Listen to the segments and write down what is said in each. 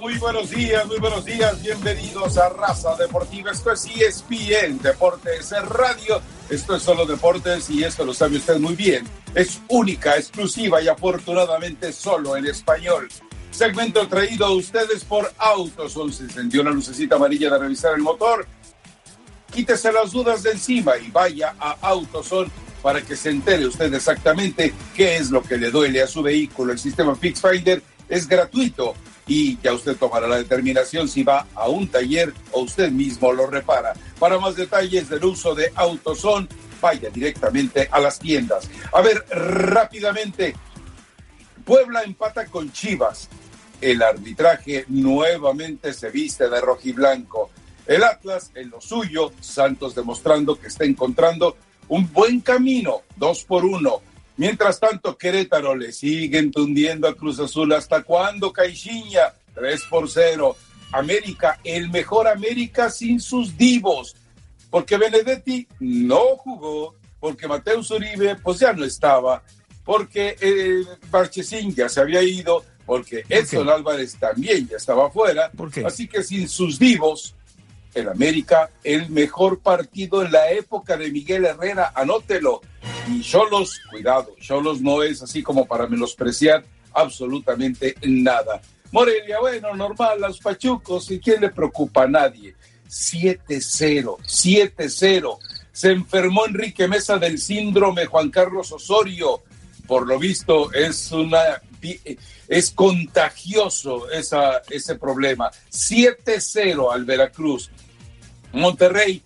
Muy buenos días, muy buenos días. Bienvenidos a Raza Deportiva. Esto es ESPN Deportes Radio. Esto es solo deportes y esto lo sabe usted muy bien. Es única, exclusiva y afortunadamente solo en español. Segmento traído a ustedes por Autoson. Se encendió la lucecita amarilla de revisar el motor. Quítese las dudas de encima y vaya a Autoson para que se entere usted exactamente qué es lo que le duele a su vehículo. El sistema FixFinder es gratuito y ya usted tomará la determinación si va a un taller o usted mismo lo repara. Para más detalles del uso de AutoZone, vaya directamente a las tiendas. A ver, rápidamente, Puebla empata con Chivas. El arbitraje nuevamente se viste de rojiblanco. El Atlas en lo suyo, Santos demostrando que está encontrando un buen camino, dos por uno. Mientras tanto, Querétaro le siguen tundiendo a Cruz Azul. ¿Hasta cuándo, Caixinha? 3 por 0. América, el mejor América sin sus divos. Porque Benedetti no jugó, porque Mateo Uribe pues ya no estaba, porque eh, Barchesín ya se había ido, porque Edson Álvarez también ya estaba fuera. Así que sin sus divos, el América, el mejor partido en la época de Miguel Herrera, anótelo. Y Cholos, cuidado, Cholos no es así como para menospreciar absolutamente nada. Morelia, bueno, normal, los pachucos, ¿y quién le preocupa a nadie? 7-0, 7-0. Se enfermó Enrique Mesa del síndrome Juan Carlos Osorio. Por lo visto, es una es contagioso esa, ese problema. 7-0 al Veracruz. Monterrey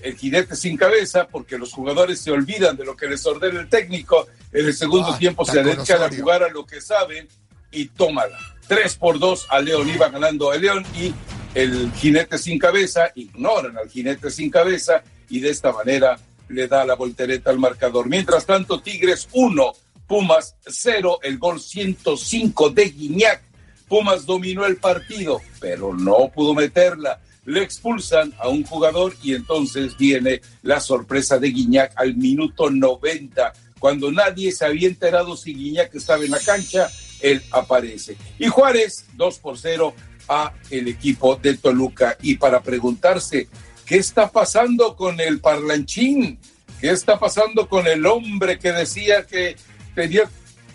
el jinete sin cabeza porque los jugadores se olvidan de lo que les ordena el técnico. En el segundo ah, tiempo se dedican a jugar a lo que saben y tómala. Tres por dos a León iba ganando a León y el jinete sin cabeza ignoran al jinete sin cabeza y de esta manera le da la voltereta al marcador. Mientras tanto, Tigres 1, Pumas 0, el gol 105 de Guiñac. Pumas dominó el partido, pero no pudo meterla le expulsan a un jugador y entonces viene la sorpresa de Guiñac al minuto 90. Cuando nadie se había enterado si Guiñac estaba en la cancha, él aparece. Y Juárez, 2 por 0 a el equipo de Toluca. Y para preguntarse, ¿qué está pasando con el parlanchín? ¿Qué está pasando con el hombre que decía que tenía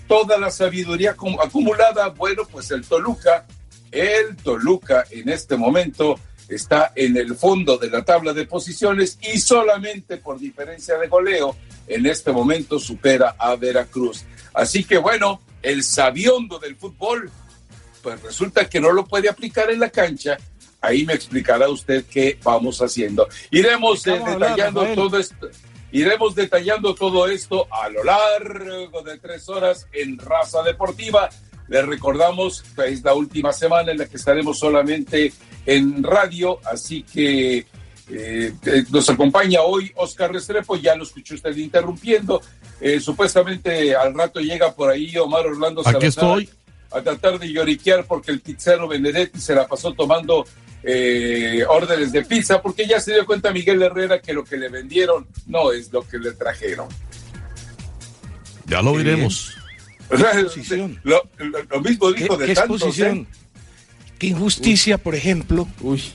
toda la sabiduría acumulada? Bueno, pues el Toluca, el Toluca en este momento está en el fondo de la tabla de posiciones y solamente por diferencia de goleo en este momento supera a Veracruz. Así que bueno, el sabiondo del fútbol, pues resulta que no lo puede aplicar en la cancha. Ahí me explicará usted qué vamos haciendo. Iremos eh, detallando todo esto. Iremos detallando todo esto a lo largo de tres horas en Raza Deportiva. Les recordamos que es la última semana en la que estaremos solamente en radio, así que eh, eh, nos acompaña hoy Oscar Restrepo, ya lo escuchó usted interrumpiendo, eh, supuestamente al rato llega por ahí Omar Orlando Aquí estoy. a tratar de lloriquear porque el pizzero Benedetti se la pasó tomando órdenes de pizza porque ya se dio cuenta Miguel Herrera que lo que le vendieron no es lo que le trajeron. Ya lo exposición? Lo, mismo dijo de tantos, ¿eh? Qué injusticia, por ejemplo,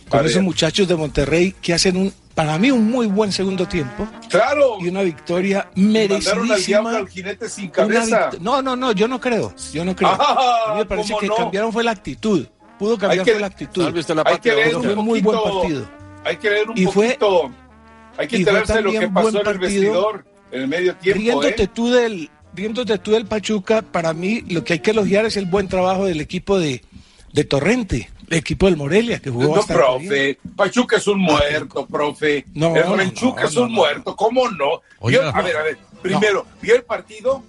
con esos muchachos de Monterrey que hacen un, para mí, un muy buen segundo tiempo. Claro. Y una victoria merecidísima. al jinete sin cabeza. No, no, no, yo no creo. Yo no creo. Ah, a mí me parece que cambiaron fue la actitud. Pudo cambiar fue la actitud. hay que leer un fue muy buen partido. Hay que leer un y poquito. hay que enterarse lo que pasó en el vestidor en el medio tiempo. Riéndote ¿eh? tú del riéndote tú del Pachuca, para mí lo que hay que elogiar es el buen trabajo del equipo de, de Torrente, el equipo del Morelia, que jugó No, profe, Pachuca es un muerto, profe. No, el Pachuca es un muerto, ¿cómo no? a ver, a ver, primero, ¿vio el partido?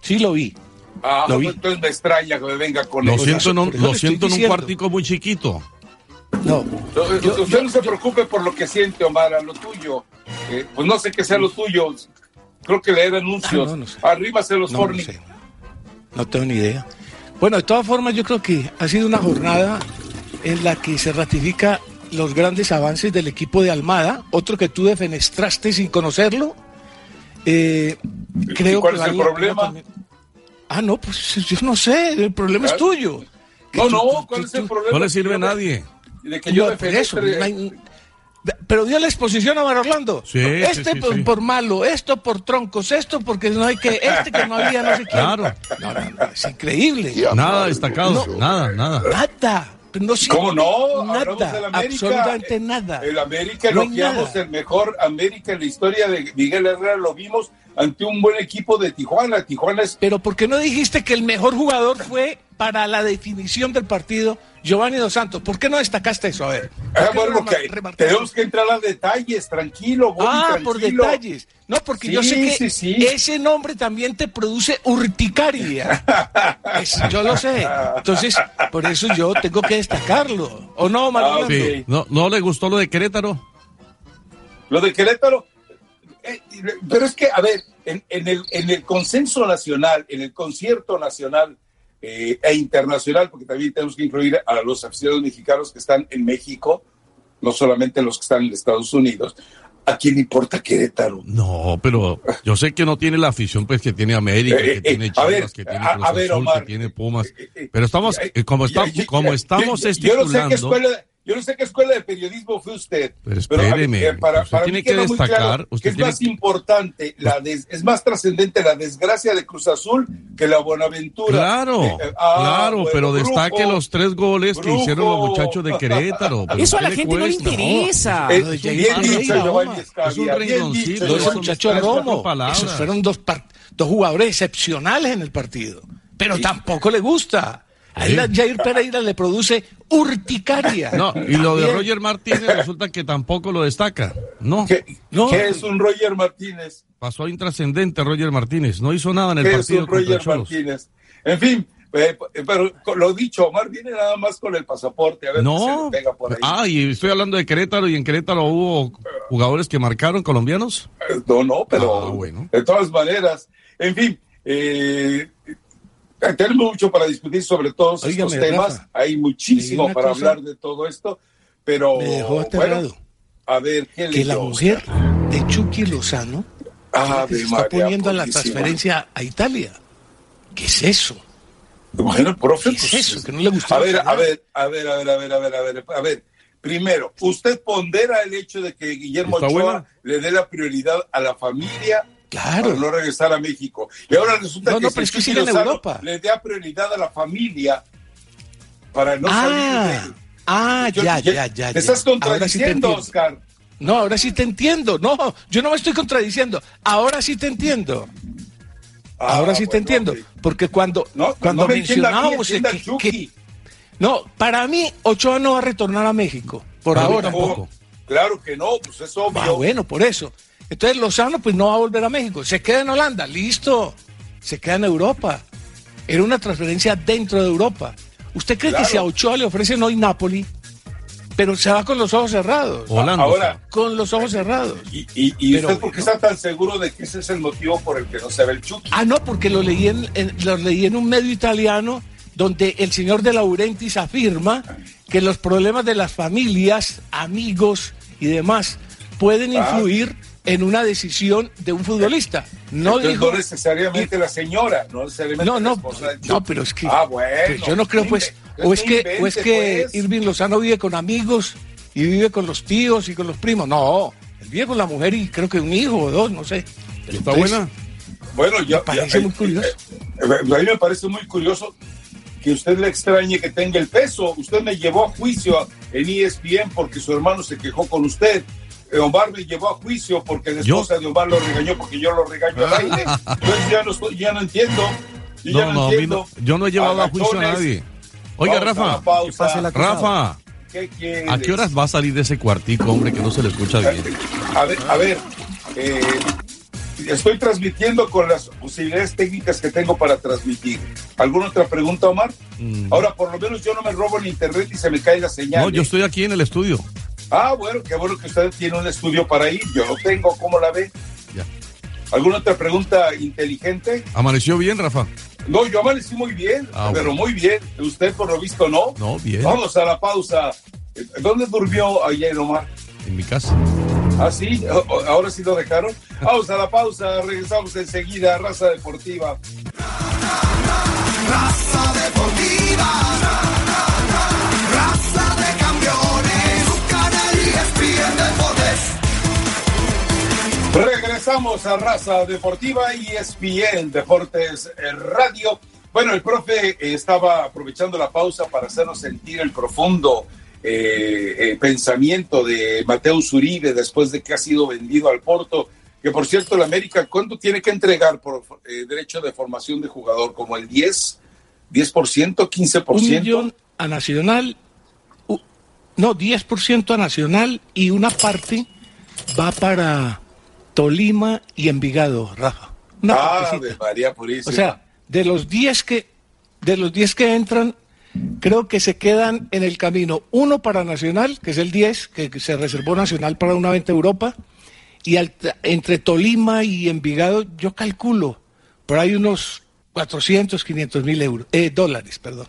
Sí, lo vi. Ah, lo vi. entonces me extraña que me venga con Lo siento, no, lo siento en un cuartico muy chiquito. No. usted no se preocupe por lo que siente, Omar, a lo tuyo. Eh, pues no sé qué sea lo tuyo. Creo que leer anuncios. Ah, Arriba se los no, no tengo ni idea. Bueno, de todas formas, yo creo que ha sido una jornada en la que se ratifica los grandes avances del equipo de Almada, otro que tú defenestraste sin conocerlo. Eh, creo ¿Cuál es el problema? Ah, no, pues yo no sé, el problema es tuyo. No, no, ¿cuál es el problema? No le sirve a nadie. De que yo eso, pero dio la exposición a Mar Orlando. Sí, este por, malo, esto por troncos, esto porque no hay que, este que no había, no sé qué. Claro. No, no, es increíble. Nada destacado, nada, nada. Nada. No, ¿Cómo no? Nada, absolutamente nada. El América, no elogiamos el mejor América en la historia de Miguel Herrera, lo vimos ante un buen equipo de Tijuana. Tijuana es... Pero ¿por qué no dijiste que el mejor jugador fue para la definición del partido Giovanni Dos Santos, ¿por qué no destacaste eso? A ver. Ah, bueno, tenemos que entrar a detalles, tranquilo. ah, por detalles. No, porque yo sé que ese nombre también te produce urticaria. yo lo sé. Entonces, por eso yo tengo que destacarlo. ¿O no, Mario? Ah, no, ¿No le gustó lo de Querétaro? Lo de Querétaro. Eh, pero es que, a ver, en, el, en el consenso nacional, en el concierto nacional eh, e internacional, porque también tenemos que incluir a los aficionados mexicanos que están en México, no solamente los que están en Estados Unidos. ¿A quién importa Querétaro? No, pero yo sé que no tiene la afición pues que tiene América, eh, que tiene eh, Chivas, que tiene Cruz Azul, que tiene Pumas. Pero estamos, como, estamos, como estamos estipulando... Yo no sé qué escuela de periodismo fue usted. Pero espéreme, eh, para, usted tiene que destacar. usted es más importante, la es más trascendente la desgracia de Cruz Azul que la Buenaventura. Claro, eh, eh, ah, claro, pero destaque los tres goles que hicieron los muchachos de Querétaro. Eso a la gente no le interesa. Es, bien dicho, Es un. Los muchachos Romo. Esos fueron dos, dos jugadores excepcionales en el partido. Pero tampoco le gusta. A Jair Pereira le produce urticaria. No, y lo de Roger Martínez resulta que tampoco lo destaca. No. ¿Qué, es un Roger Martínez? Pasó intrascendente Roger Martínez. No hizo nada en el ¿Qué partido. Es un Roger Martínez. En fin, eh, pero lo dicho, Omar viene nada más con el pasaporte, a ver no. se pega por ahí. Ah, y estoy hablando de Querétaro, y en Querétaro hubo jugadores que marcaron colombianos. Eh, no, no, pero ah, bueno. de todas maneras, en fin, eh, tenemos mucho para discutir sobre todos estos temas. Hay muchísimo para hablar de todo esto, pero bueno, a ver ¿qué que la mujer de Chucky Lozano se está poniendo la transferencia a Italia. ¿Qué es eso? Bueno, profe, ¿Qué es pues, eso? Que no le gusta. A ver, a ver, a ver, a ver, a ver, a ver, a ver, a ver. Primero, usted pondera el hecho de que Guillermo Ochoa le dé la prioridad a la familia Claro. Para no regresar a México. Y ahora resulta que, no, pero es que sigue en Europa. le da prioridad a la familia para no ah, salir de Ah, ya, ya, ya. Te estás contradiciendo, Oscar. No, ahora sí te entiendo. No, yo no me estoy contradiciendo. Ahora sí te entiendo. Ah, ahora sí te entiendo. Porque cuando, cuando mencionábamos que, No, para mí, Ochoa no va a retornar a México. Por ahora tampoco. Claro que no, pues es obvio. Ah, bueno, por eso. Entonces Lozano pues no va a volver a México, se queda en Holanda, listo, se queda en Europa. Era una transferencia dentro de Europa. ¿Usted cree que si a Ochoa le ofrecen hoy Napoli, pero se va con los ojos cerrados? Holanda. Ahora, con los ojos cerrados. ¿Y, y, usted por qué está tan seguro de que ese es el motivo por el que no se ve el Chucky? Ah, no, porque lo leí en, lo leí en un medio italiano donde el señor de Laurentiis afirma que los problemas de las familias, amigos y demás pueden ah. En una decisión de un futbolista. No dijo. No necesariamente la señora, no necesariamente no, no, no, pero es que. Ah, bueno. yo no creo, pues. O es que, o es que pues. Irving Lozano vive con amigos y vive con los tíos y con los primos. No, él vive con la mujer y creo que un hijo o dos, no sé. ¿Está buena? Bueno, yo. Me parece muy curioso. Eh, eh, a mí me parece muy curioso que usted le extrañe que tenga el peso. Usted me llevó a juicio en ESPN porque su hermano se quejó con usted. Eh, Omar me llevó a juicio porque la esposa de Omar lo regañó porque yo lo regaño al aire. Entonces ya no, ya no entiendo. no, no, entiendo. yo no he llevado a juicio a nadie. Oiga, Rafa. Rafa. ¿A qué horas va a salir de ese cuartico, hombre, que no se le escucha bien? A ver, a ver. Eh, estoy transmitiendo con las posibilidades técnicas que tengo para transmitir. ¿Alguna otra pregunta, Omar? Mm. Ahora, por lo menos yo no me robo el internet y se me cae la señal. No, yo ¿eh? estoy aquí en el estudio. Ah, bueno, qué bueno que usted tiene un estudio para ir. Yo lo tengo, ¿cómo la ve? Ya. ¿Alguna otra pregunta inteligente? ¿Amaneció bien, Rafa? No, yo amanecí muy bien, ah, pero muy bien. Usted, por lo visto, no. No, bien. Vamos a la pausa. ¿Dónde durmió ayer, Omar? En mi casa. ¿Ah, sí? ¿Ahora sí lo dejaron? Vamos a la pausa, regresamos enseguida a Raza Deportiva. Raza Deportiva. Regresamos a Raza Deportiva y ESPN Deportes Radio. Bueno, el profe estaba aprovechando la pausa para hacernos sentir el profundo eh, eh, pensamiento de Mateo Zuribe después de que ha sido vendido al Porto, que por cierto el América, ¿cuánto tiene que entregar por eh, derecho de formación de jugador? ¿Como el 10? ¿10%? ¿15%? Un millón a Nacional, no, 10% a Nacional y una parte va para Tolima y Envigado, Rafa. ah, María Purísima. O sea, de los 10 que, de los 10 que entran, creo que se quedan en el camino uno para Nacional, que es el 10, que se reservó Nacional para una venta a Europa, y entre Tolima y Envigado yo calculo por ahí unos 400, 500 mil euros, eh, dólares, perdón.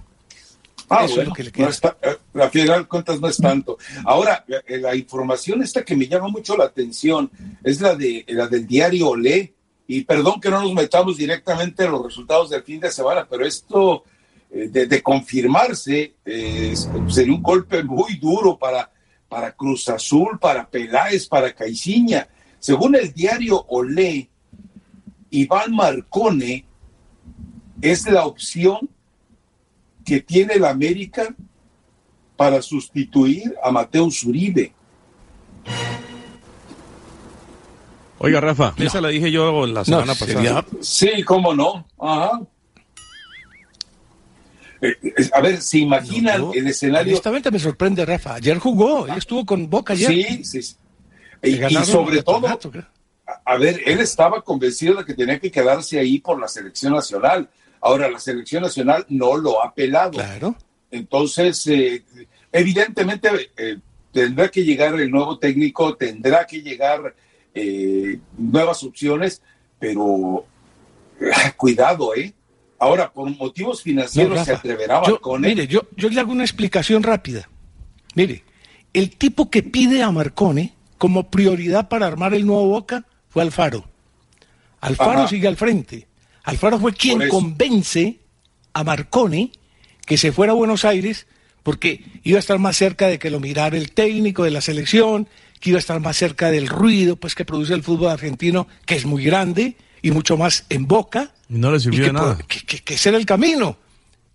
Ah, Eso es lo que le queda. Eh, la final cuentas no es tanto. Ahora, eh, la información esta que me llama mucho la atención es la de la del diario Olé. Y perdón que no nos metamos directamente en los resultados del fin de semana, pero esto eh, de, confirmarse, eh, sería un golpe muy duro para, para Cruz Azul, para Peláez, para Caiciña. Según el diario Olé, Iván Marcone es la opción que tiene el América para sustituir a Mateo Uribe. Oiga, Rafa, esa la dije yo la semana pasada. Sí, cómo no. Ajá. Eh, a ver, ¿se imaginan el escenario? Honestamente me sorprende, Rafa. Ayer jugó, él estuvo con Boca ayer. Sí, sí. Y, sobre todo, a, ver, él estaba convencido de que tenía que quedarse ahí por la selección nacional. Ahora, la selección nacional no lo ha pelado. Claro. Entonces, eh, evidentemente, eh, tendrá que llegar el nuevo técnico, tendrá que llegar nuevas opciones, pero cuidado, ¿eh? Ahora, por motivos financieros se atreverá Marcone. Mire, yo, yo le hago una explicación rápida. Mire, el tipo que pide a Marcone como prioridad para armar el nuevo Boca fue Alfaro. Alfaro sigue al frente. Alfaro fue quien convence a Marcone que se fuera a Buenos Aires porque iba a estar más cerca de que lo mirara el técnico de la selección, que iba a estar más cerca del ruido pues que produce el fútbol argentino, que es muy grande, y mucho más en Boca. Y no le sirvió que, nada. Que, ese era el camino.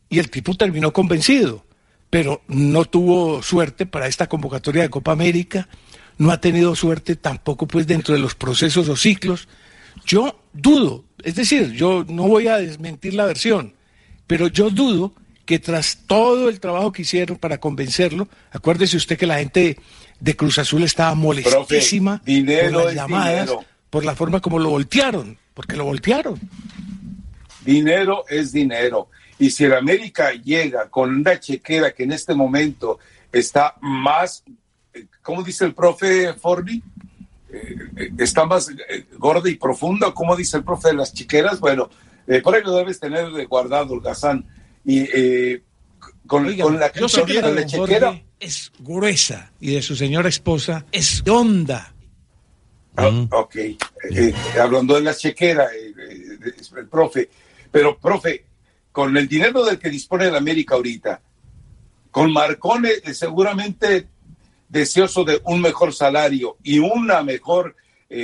Y el tipo terminó convencido, pero no tuvo suerte para esta convocatoria de Copa América, no ha tenido suerte tampoco pues dentro de los procesos o ciclos. Yo dudo, es decir, yo no voy a desmentir la versión, pero yo dudo que tras todo el trabajo que hicieron para convencerlo, acuérdese usted que la gente de Cruz Azul estaba molestísima dinero las llamadas, por la forma como lo voltearon porque lo voltearon. Dinero es dinero. Y si el América llega con una chequera que en este momento está más, ¿cómo dice el profe Forbi? Eh, está más eh, gorda y profunda, ¿cómo dice el profe de las chequeras? Bueno, eh, por ahí lo debes tener guardado, Gazán. Y con, la, yo sé que la, chequera es gruesa y de su señora esposa es honda Ah, mm. ok, eh, eh, hablando de la chequera, eh, el profe, pero profe, con el dinero del que dispone la América ahorita, con Marcone seguramente deseoso de un mejor salario y una mejor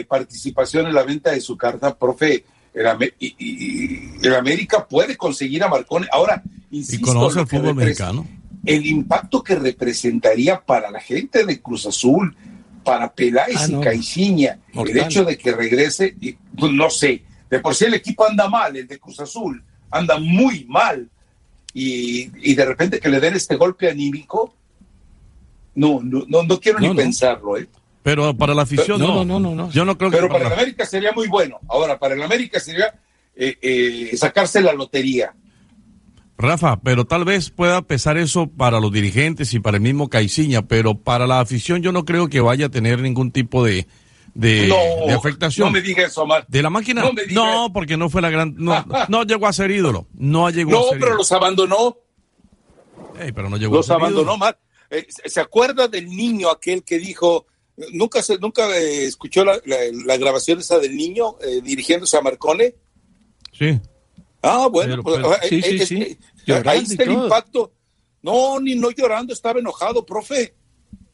participación en la venta de su carta, profe, el, América puede conseguir a Marcone. Ahora, insisto, y conoce el fútbol mexicano. El impacto que representaría para la gente de Cruz Azul, para Peláez ah, y Caixinha, el hecho de que regrese, pues, no sé, de por sí el equipo anda mal, el de Cruz Azul anda muy mal, y, de repente que le den este golpe anímico, no, no, no, quiero ni pensarlo, ¿eh? Pero para la afición no, no, no, no, Yo no creo Pero para, el América sería muy bueno. Ahora, para el América sería eh, eh, sacarse la lotería. Rafa, pero tal vez pueda pesar eso para los dirigentes y para el mismo Caiciña, pero para la afición yo no creo que vaya a tener ningún tipo de, de, afectación. No me digas eso, Omar. ¿De la máquina? No, porque no fue la gran. No, llegó a ser ídolo. No llegó no, a ser pero los abandonó. pero no llegó los abandonó, Omar. Eh, ¿Se acuerda del niño aquel que dijo, nunca se, nunca eh, escuchó la, grabación esa del niño eh, dirigiéndose a Marcone? Sí. Ah, bueno, pues, sí, sí, sí. ahí está el impacto. No, ni no llorando, estaba enojado, profe.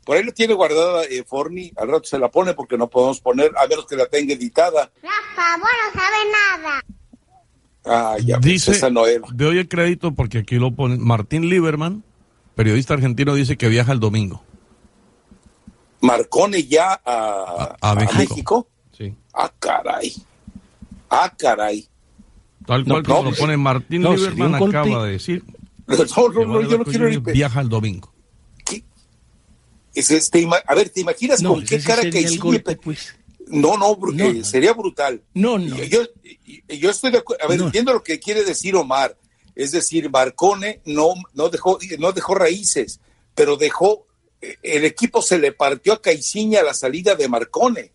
Por ahí lo tiene guardada eh, Forni, al rato se la pone porque no podemos poner, a menos que la tenga editada. Rafa, vos no sabe nada. Ah, ya, pues, dice. De hoy el crédito porque aquí lo pone Martín Lieberman, periodista argentino, dice que viaja el domingo. Marcone ya a, México. Sí. Ah, caray. Ah, caray. Tal cual no, lo pone Martín Lieberman acaba de decir. No, no, yo no quiero ir. Viaja el domingo. Es este, a ver, ¿te imaginas con qué cara que golpe, pues. No, no, porque sería brutal. No, no. Yo, yo, estoy de acuerdo. A ver, entiendo lo que quiere decir Omar. Es decir, Marcone no, no, dejó, no dejó raíces, pero dejó. El equipo se le partió a Caiciña la salida de Marcone.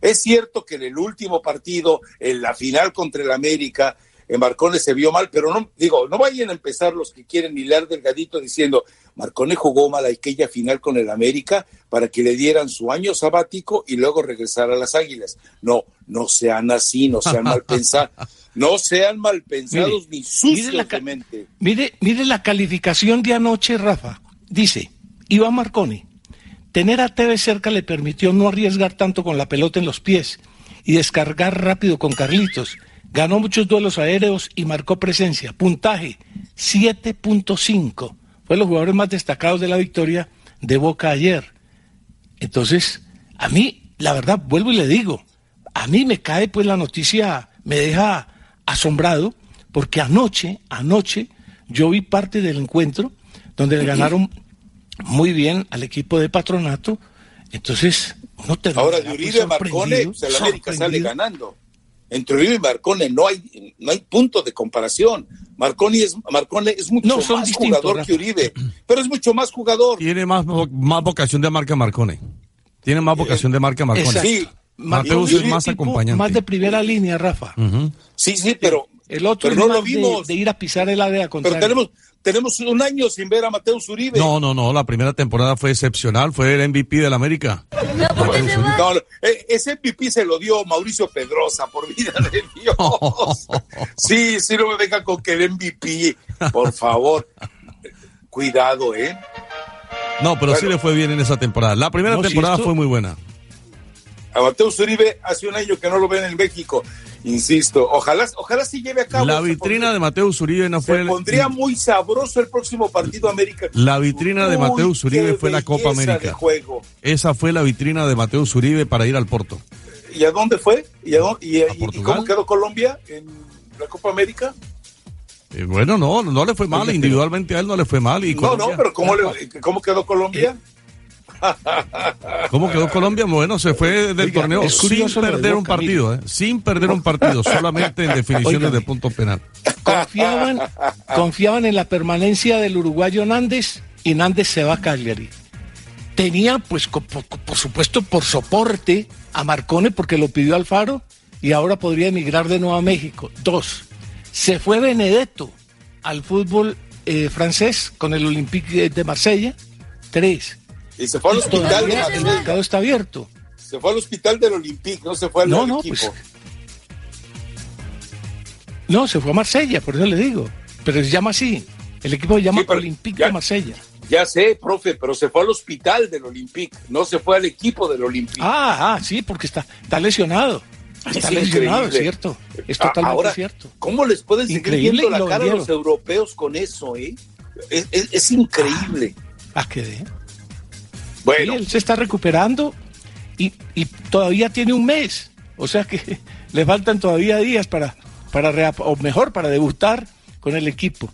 Es cierto que en el último partido, en la final contra el América, en Marcone se vio mal, pero no, digo, no vayan a empezar los que quieren hilar delgadito diciendo, Marcone jugó mal aquella final con el América para que le dieran su año sabático y luego regresar a las Águilas. No, no sean así, no sean mal pensados, no sean mal pensados ni sucios mire Mire, mire la calificación de anoche, Rafa. Dice, Iván Marcone, tener a TV cerca le permitió no arriesgar tanto con la pelota en los pies y descargar rápido con Carlitos Ganó muchos duelos aéreos y marcó presencia. Puntaje 7.5. Fue los jugadores más destacados de la victoria de Boca ayer. Entonces, a mí, la verdad, vuelvo y le digo, a mí me cae pues la noticia, me deja asombrado, porque anoche, anoche, yo vi parte del encuentro donde le ganaron muy bien al equipo de patronato. Entonces, no te Ahora, de Uribe Marcone, pues, el América sale ganando entre Uribe y Marcone no hay, no hay punto de comparación. Marconi es, Marcone es mucho más jugador que Uribe, pero es mucho más jugador. Tiene más, más vocación de marca Marcone. Tiene más vocación de marca Marcone. Sí. Mateus es más acompañante. Más de primera línea, Rafa. Sí, sí, pero el otro no lo vimos. De, ir a pisar el área contraria. Pero tenemos, tenemos un año sin ver a Mateus Uribe. No, no, no, la primera temporada fue excepcional, fue el MVP del América. No, e, ese MVP se lo dio Mauricio Pedrosa, por vida de Dios. Sí, sí, no me venga con que el MVP, por favor. Cuidado, ¿eh? No, pero sí le fue bien en esa temporada. La primera temporada fue muy buena. A Mateus Uribe hace un año que no lo ven en México. Insisto, ojalá, ojalá sí lleve a cabo. La vitrina de Mateo Uribe no fue. Se pondría muy sabroso el próximo partido América. La vitrina de Mateo Uribe fue la Copa América. juego. Esa fue la vitrina de Mateo Uribe para ir al Porto. ¿Y a dónde fue? ¿Y, cómo quedó Colombia en la Copa América? Eh, bueno, no, no le fue mal, individualmente a él no le fue mal. Y no, no, pero ¿cómo, ¿cómo quedó Colombia? ¿Cómo quedó Colombia? Bueno, se fue del torneo sin perder un partido, ¿eh? sin perder un partido, solamente en definiciones de punto penal. Confiaban, confiaban en la permanencia del uruguayo Nández y Nández se va a Cagliari. Tenía, pues, por, supuesto, por soporte a Marcone porque lo pidió Alfaro y ahora podría emigrar de nuevo a México. Dos, se fue Benedetto al fútbol eh, francés con el Olympique de Marsella. Tres, y se fue al hospital. el mercado está abierto. Se fue al hospital del Olympique, no se fue al, no, no, equipo. Pues, no, se fue a Marsella, por eso le digo. Pero se llama así. El equipo se llama Olympique de Marsella. Ya sé, profe, pero se fue al hospital del Olympique, no se fue al equipo del Olympique. Ah, ah sí, porque está, está lesionado. Está lesionado, es cierto. Es totalmente Ahora, cierto. ¿Cómo les pueden seguir viendo la cara a los europeos con eso, eh? Es, increíble. Ah, qué de. Bueno. él se está recuperando y, y, todavía tiene un mes. O sea que le faltan todavía días para, para o mejor, para debutar con el equipo.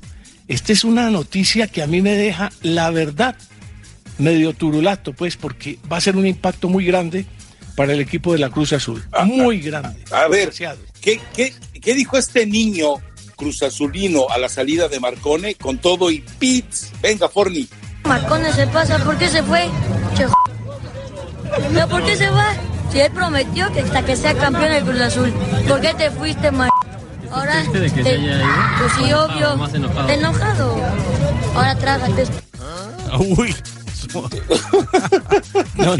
Esta es una noticia que a mí me deja, la verdad, medio turulato, pues, porque va a ser un impacto muy grande para el equipo de la Cruz Azul. Ah, muy grande. A ver, ¿qué, qué, dijo este niño Cruz Azulino a la salida de Marcone con todo y pits? Venga, Forni. Marcone se pasa, ¿por qué se fue? ¿Pero por qué se va? Si él prometió que hasta que sea campeón del Cruz Azul. ¿Por qué te fuiste, Mar Ahora, de que se haya ido? Pues sí, obvio. Más enojado. enojado. Ahora trágate. Ah, uy. no,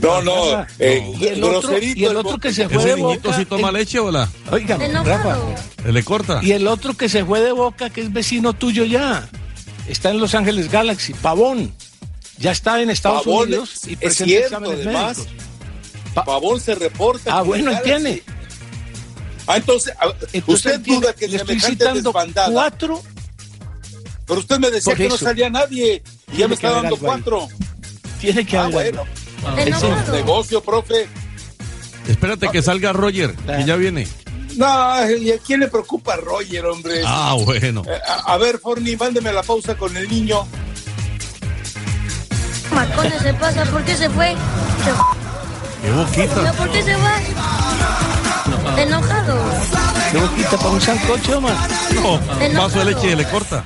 no, no, eh, ¿Y, el otro, y el otro que se fue de boca. si toma leche o la? Oiga, Rafa. ¿Le corta? Y el otro que se fue de boca, que es vecino tuyo ya. Está en Los Ángeles Galaxy, Pavón. Ya está en Estados Unidos y es cierto, además. Pavón se reporta. Ah, bueno, tiene. Ah, entonces, usted duda que le estoy citando cuatro. Pero usted me decía que no salía nadie y ya me está dando cuatro. Tiene que ah, haber. Bueno. Es un negocio, profe. Espérate que salga Roger, que ya viene. No, ¿y a quién le preocupa Roger, hombre? Ah, bueno. Eh, a, ver, Forni, mándeme la pausa con el niño. Marcone se pasa, ¿por qué se fue? Qué boquita. ¿Por qué se va? Enojado. ¿Qué boquita para un sancocho, man? No, un vaso de leche le corta.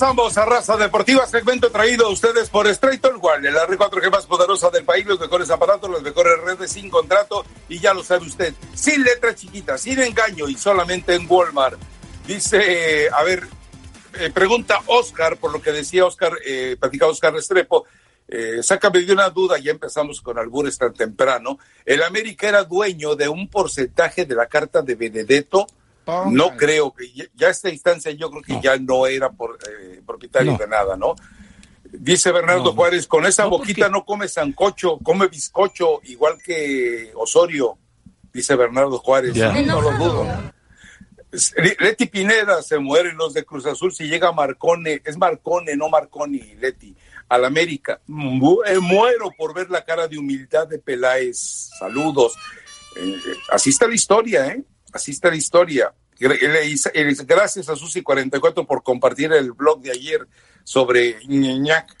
Regresamos a Raza Deportiva, segmento traído a ustedes por Straight One, la red 4G más poderosa del país, los mejores aparatos, las mejores redes sin contrato y ya lo sabe usted, sin letra chiquita, sin engaño y solamente en Walmart. Dice, a ver, eh, pregunta Oscar, por lo que decía Oscar, eh, platica Oscar Restrepo, eh, sácame de una duda, ya empezamos con albures tan temprano. El América era dueño de un porcentaje de la carta de Benedetto no creo que ya, esta instancia yo creo que ya no era por, eh, propietario de nada, ¿no? Dice Bernardo Juárez, con esa boquita no come sancocho, come bizcocho, igual que Osorio, dice Bernardo Juárez. No lo dudo. Leti Pineda se mueren los de Cruz Azul si llega Marcone, es Marcone, no Marconi, Leti, al América. Eh, muero por ver la cara de humildad de Peláez. Saludos. Eh, así está la historia, ¿eh? Así está la historia. Gracias a Susi44 por compartir el blog de ayer sobre Ñañac.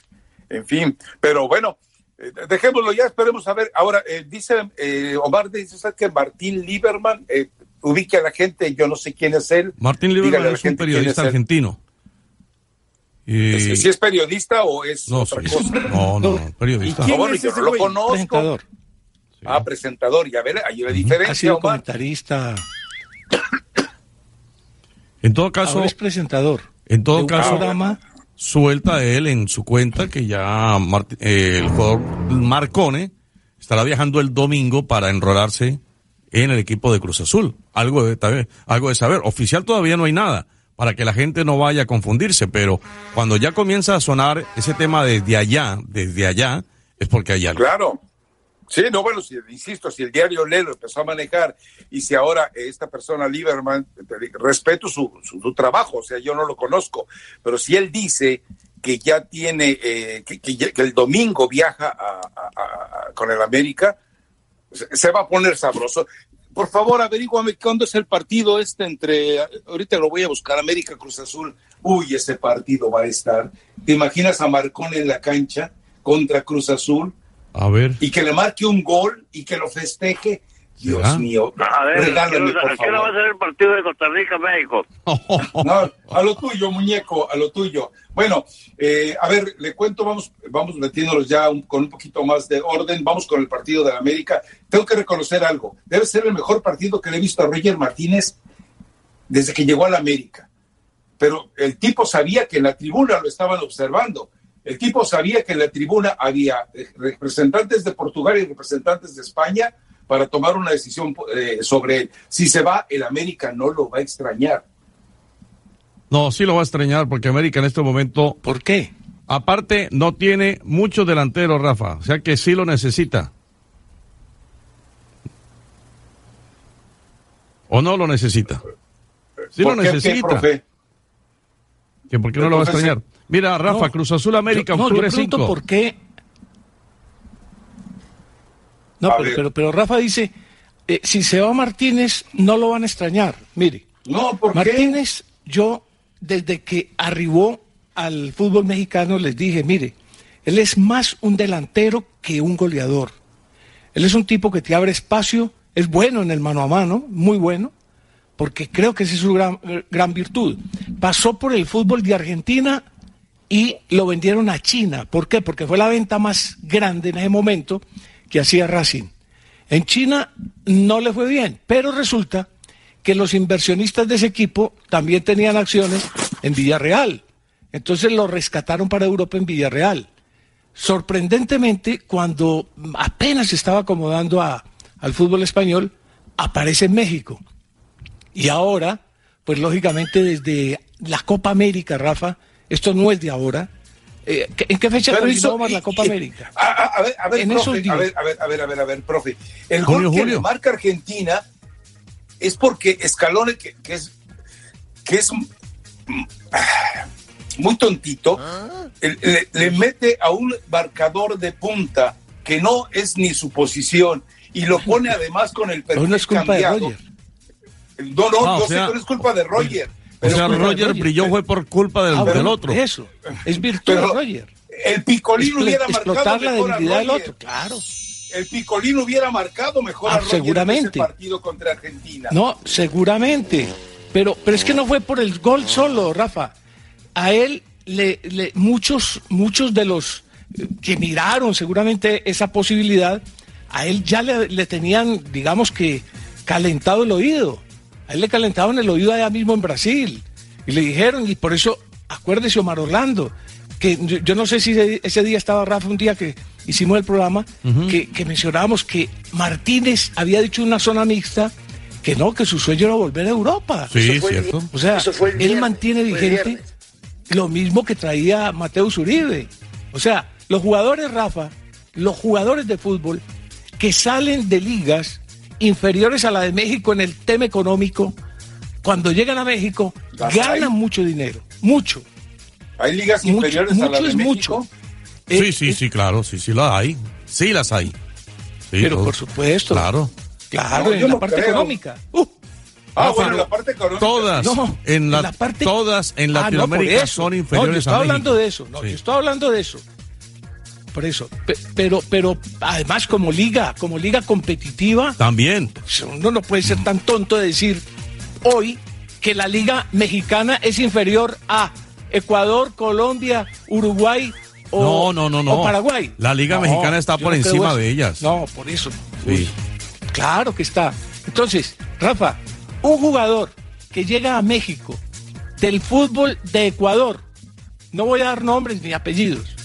En fin, pero bueno, eh, dejémoslo ya, esperemos a ver. Ahora, eh, dice eh, Omar, dice que Martín Lieberman ubique a la gente, yo no sé quién es él. Martín Lieberman es un periodista argentino. ¿Si es periodista o es no, otra cosa? No, no, periodista. ¿Quién es yo no lo conozco. Presentador. Ah, presentador, y a ver, hay una diferencia. Ha sido comentarista. En todo caso. es presentador. En todo caso, suelta él en su cuenta que ya eh, el jugador Marcone estará viajando el domingo para enrolarse en el equipo de Cruz Azul. Algo de, algo de saber. Oficial todavía no hay nada para que la gente no vaya a confundirse, pero cuando ya comienza a sonar ese tema desde allá, desde allá, es porque hay algo. Claro. Sí, no, bueno, si, insisto, si el diario Lelo empezó a manejar y si ahora esta persona, Lieberman, respeto su, su, trabajo, o sea, yo no lo conozco, pero si él dice que ya tiene, eh, que, que, el domingo viaja con el América, se va a poner sabroso. Por favor, averíguame cuándo es el partido este entre, ahorita lo voy a buscar, América Cruz Azul. Uy, ese partido va a estar. ¿Te imaginas a Marcón en la cancha contra Cruz Azul? A ver. Y que le marque un gol y que lo festeje. Dios mío. A ver, regálame, por ¿qué va a ser el partido de Costa Rica, México? No, a lo tuyo, muñeco, a lo tuyo. Bueno, eh, a ver, le cuento, vamos, vamos metiéndolos ya con un poquito más de orden. Vamos con el partido de la América. Tengo que reconocer algo. Debe ser el mejor partido que le he visto a Roger Martínez desde que llegó a la América. Pero el tipo sabía que en la tribuna lo estaban observando. El tipo sabía que en la tribuna había eh, representantes de Portugal y representantes de España para tomar una decisión eh, sobre él. Si se va, el América no lo va a extrañar. No, sí lo va a extrañar porque América en este momento. ¿Por qué? Aparte, no tiene mucho delantero, Rafa. O sea que sí lo necesita. ¿O no lo necesita? Sí lo necesita. Qué, ¿Que ¿Por qué no lo va a extrañar? Mira, Rafa, Cruz Azul América, no, octubre 5. ¿Por qué? No, pero, pero, Rafa dice, eh, si se va Martínez, no lo van a extrañar. Mire, no, ¿por Martínez, yo desde que arribó al fútbol mexicano les dije, mire, él es más un delantero que un goleador. Él es un tipo que te abre espacio, es bueno en el mano a mano, muy bueno, porque creo que esa es su gran, gran virtud. Pasó por el fútbol de Argentina y lo vendieron a China. ¿Por qué? Porque fue la venta más grande en ese momento que hacía Racing. En China no le fue bien, pero resulta que los inversionistas de ese equipo también tenían acciones en Villarreal. Entonces lo rescataron para Europa en Villarreal. Sorprendentemente, cuando apenas estaba acomodando al fútbol español, aparece en México. Y ahora, pues lógicamente desde la Copa América, Rafa, esto no es de ahora. Eh, ¿En qué fecha comenzó la Copa América? A, ver, a ver, profe, a, ver, a ver, a ver, a ver, a ver, profe. El gol que marca Argentina es porque Escalone, que, es, que es muy tontito, le, mete a un marcador de punta que no es ni su posición y lo pone además con el perfil no es culpa De Roger. No, no, no sé que no es culpa de Roger. Pero o sea, Roger, brilló fue por culpa del, ah, otro. Eso, es virtud de Roger. El Picolín hubiera marcado la debilidad del otro, claro el Picolín hubiera marcado mejor ah, seguramente. partido contra Argentina. No, seguramente. Pero, pero es que no fue por el gol solo, Rafa. A él le, muchos, muchos de los que miraron seguramente esa posibilidad, a él ya le, tenían, digamos que, calentado el oído. A él le calentaban el oído allá mismo en Brasil. Y le dijeron, y por eso, acuérdese Omar Orlando, que yo, no sé si ese día estaba Rafa, un día que hicimos el programa, que, mencionábamos que Martínez había dicho una zona mixta que no, que su sueño era volver a Europa. Sí, cierto. O sea, él mantiene vigente lo mismo que traía Mateo Uribe. O sea, los jugadores, Rafa, los jugadores de fútbol que salen de ligas inferiores a la de México en el tema económico, cuando llegan a México, ganan mucho dinero, mucho. Hay ligas inferiores a la de México. Mucho. Sí, sí, sí, claro, sí, sí las hay. Sí las hay. Pero por supuesto. Claro. Claro, en la parte económica. Uh. Ah, bueno, la parte económica. Todas, en, la, parte... todas en ah, Latinoamérica son inferiores no, yo estoy hablando de eso. No, yo estoy hablando de eso. Por eso. Pero, pero además como liga, como liga competitiva. También. Pues, uno no puede ser tan tonto de decir hoy que la liga mexicana es inferior a Ecuador, Colombia, Uruguay o, no, no, no, Paraguay. La Liga Mexicana está por encima de ellas. No, por eso. claro que está. Entonces, Rafa, un jugador que llega a México del fútbol de Ecuador, no voy a dar nombres ni apellidos,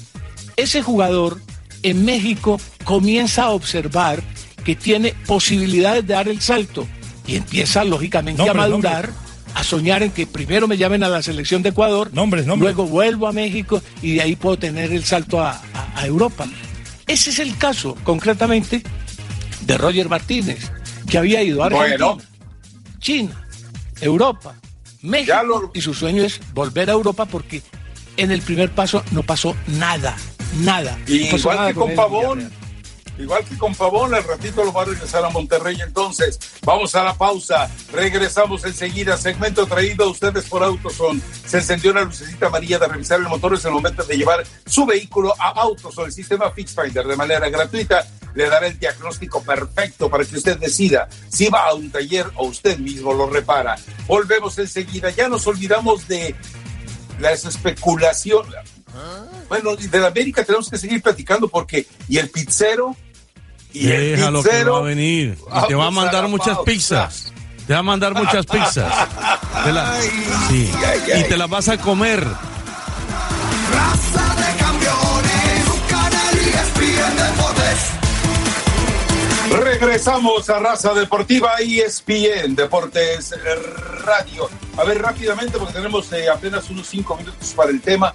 ese jugador en México comienza a observar que tiene posibilidades de dar el salto y empieza lógicamente a madurar a soñar en que primero me llamen a la selección de Ecuador, luego vuelvo a México y de ahí puedo tener el salto a, Europa. Ese es el caso, concretamente, de Roger Martínez, que había ido a Argentina, China, Europa, México, y su sueño es volver a Europa porque en el primer paso no pasó nada, nada. igual que con Pavón igual que con Pavón, al ratito lo va a regresar a Monterrey. Entonces, vamos a la pausa. Regresamos enseguida. Segmento traído a ustedes por Autoson. Se encendió la lucecita amarilla de revisar el motor. Es el momento de llevar su vehículo a Autoson. El sistema FixFinder de manera gratuita le dará el diagnóstico perfecto para que usted decida si va a un taller o usted mismo lo repara. Volvemos enseguida. Ya nos olvidamos de las especulaciones. Bueno, de la América tenemos que seguir platicando porque y el pizzero y Déjalo que va a venir. Y te va a mandar muchas pizzas. Te va a mandar muchas pizzas. sí. y te las vas a comer. Raza de campeones, Regresamos a Raza Deportiva y ESPN Deportes Radio. A ver, rápidamente, porque tenemos eh, apenas unos cinco minutos para el tema.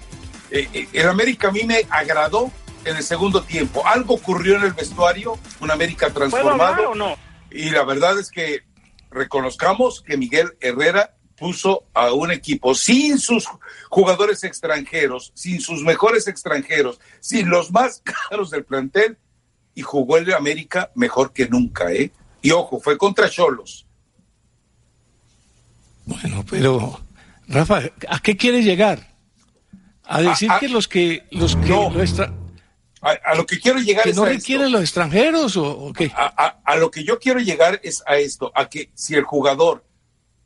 Eh, eh, el América a mí me agradó en el segundo tiempo. Algo ocurrió en el vestuario, un América transformado. o no? Y la verdad es que reconozcamos que Miguel Herrera puso a un equipo sin sus jugadores extranjeros, sin sus mejores extranjeros, sin los más caros del plantel y jugó el América mejor que nunca, ¿eh? Y ojo, fue contra Cholos. Bueno, pero Rafa, ¿a qué quiere llegar? A decir que los que los que no, a, lo que quiero llegar que no requieren los extranjeros o, qué? A, a, lo que yo quiero llegar es a esto, a que si el jugador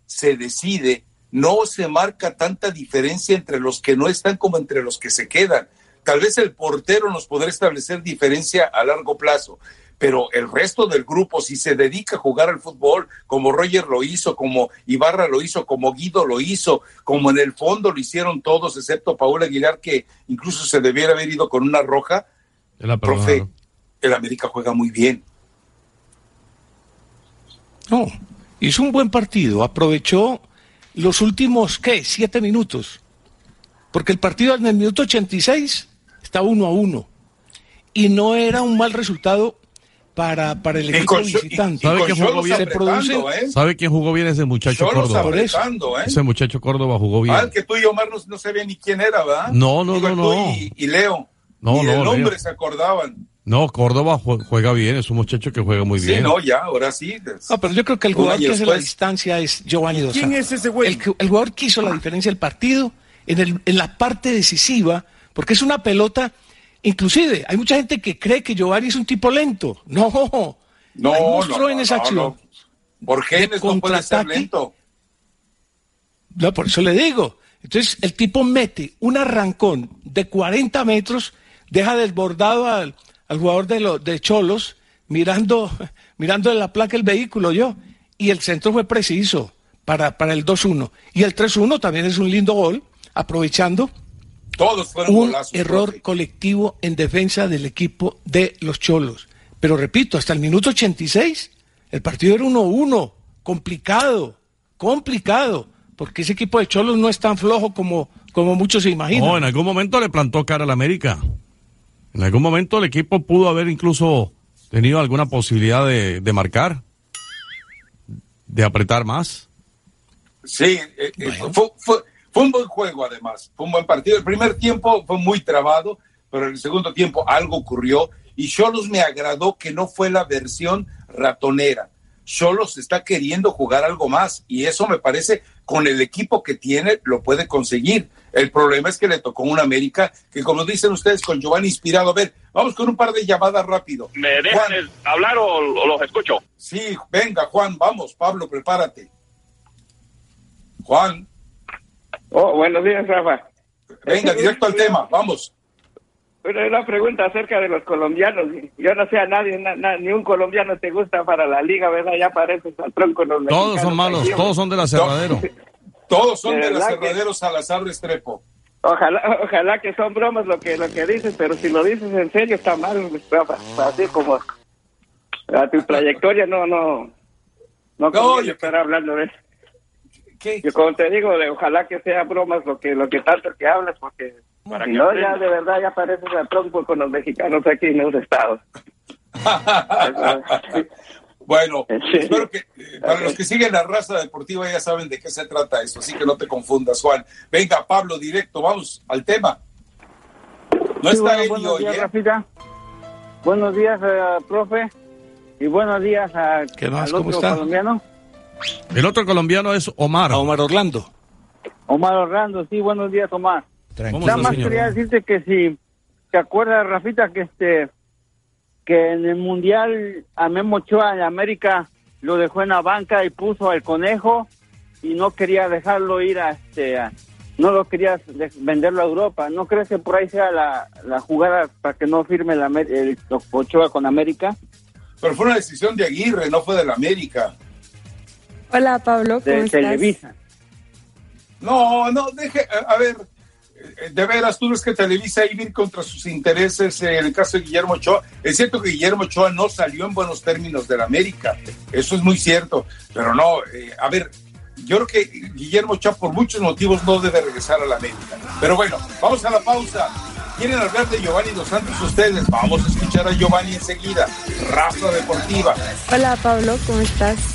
se decide, no se marca tanta diferencia entre los que no están como entre los que se quedan. Tal vez el portero nos podrá establecer diferencia a largo plazo, pero el resto del grupo, si se dedica a jugar al fútbol, como Roger lo hizo, como Ibarra lo hizo, como Guido lo hizo, como en el fondo lo hicieron todos, excepto Paul Aguilar, que incluso se debiera haber ido con una roja, el profe, el América juega muy bien. No, hizo un buen partido, aprovechó los últimos, ¿qué? Siete minutos. Porque el partido en el minuto 86 está uno a uno. Y no era un mal resultado para, para el equipo visitante. ¿Sabe quién jugó bien? ¿eh? ¿Sabe quién jugó bien ese muchacho Córdoba? ¿eh? Ese muchacho Córdoba jugó bien. Ah, que tú y Omar no, no sabían ni quién era, ¿verdad? No, no, no, no. Y, Leo. No, no, el nombre se acordaban. No, Córdoba juega bien, es un muchacho que juega muy bien. Sí, no, ya, ahora sí. No, pero yo creo que el jugador que hace la distancia es Giovanni Dos ¿Quién es ese güey? El, el, jugador que hizo la diferencia del partido en, el, en la parte decisiva, porque es una pelota, inclusive hay mucha gente que cree que Giovanni es un tipo lento. No, no, no, en esa acción. ¿Por qué no puede ser lento? No, por eso le digo. Entonces el tipo mete un arrancón de 40 metros, deja desbordado al, al jugador de, los de Cholos, mirando, mirando en la placa el vehículo yo, y el centro fue preciso para, para el 2-1. Y el 3-1 también es un lindo gol, aprovechando Todos fueron un error colectivo en defensa del equipo de los Cholos. Pero repito, hasta el minuto 86 el partido era 1-1, complicado, complicado, porque ese equipo de Cholos no es tan flojo como, como muchos se imaginan. No, en algún momento le plantó cara al América. En algún momento el equipo pudo haber incluso tenido alguna posibilidad de, de marcar, de apretar más. Sí, eh, eh, fue, fue, fue un buen juego, además. Fue un buen partido. El primer tiempo fue muy trabado, pero en el segundo tiempo algo ocurrió. Y Cholos me agradó que no fue la versión ratonera. Cholos está queriendo jugar algo más. Y eso me parece, con el equipo que tiene, lo puede conseguir. El problema es que le tocó un América que, como dicen ustedes, con Giovanni inspirado. A ver, vamos con un par de llamadas rápido. ¿Me dejan hablar o, o los escucho? Sí, venga, Juan, vamos. Pablo, prepárate. Juan. Oh, buenos días, Rafa. Venga, directo al tema, vamos. Bueno, una pregunta acerca de los colombianos. Yo no sé a nadie, ni un colombiano te gusta para la liga, ¿verdad? Ya pareces al tronco los Todos son malos, todos son de la Cerradero. todos son de, la Cerradero Salazar Restrepo. Ojalá, ojalá que son bromas lo que lo que dices, pero si lo dices en serio está mal, Rafa. Así como a tu trayectoria no, no, no, no yo estar hablando de eso. Yo como te digo, de, ojalá que sea bromas lo que lo que tanto que hablas, porque para no, ya de verdad ya pareces a tronco con los mexicanos aquí en los estados. bueno, espero que para los que siguen la raza deportiva ya saben de qué se trata eso, así que no te confundas, Juan. Venga, Pablo, directo, vamos al tema. No está bueno, buenos días, ¿eh? Buenos días, uh, profe, y buenos días a, ¿Qué más? al ¿Cómo otro está? colombiano. El otro colombiano es Omar. A Omar Orlando. Omar Orlando, sí, buenos días, Omar. ¿Cómo Nada más señor? quería decirte que si te acuerdas, Rafita, que este que en el mundial a Memo Ochoa en América lo dejó en la banca y puso al conejo y no quería dejarlo ir a este a- no lo quería de- venderlo a Europa. ¿No crees que por ahí sea la, la jugada para que no firme la, el Ochoa con América? Pero fue una decisión de Aguirre, no fue de la América. Hola, Pablo, ¿cómo de Televisa. No, no, deje, a ver, eh, de veras, tú ves que Televisa ir contra sus intereses en el caso de Guillermo Ochoa. Es cierto que Guillermo Ochoa no salió en buenos términos de la América, eso es muy cierto, pero no, eh, a ver, yo creo que Guillermo Ochoa por muchos motivos no debe regresar a la América. Pero bueno, vamos a la pausa. ¿Quieren hablar de Giovanni Dos Santos ustedes? Vamos a escuchar a Giovanni enseguida. Raza Deportiva. Hola Pablo, ¿cómo estás?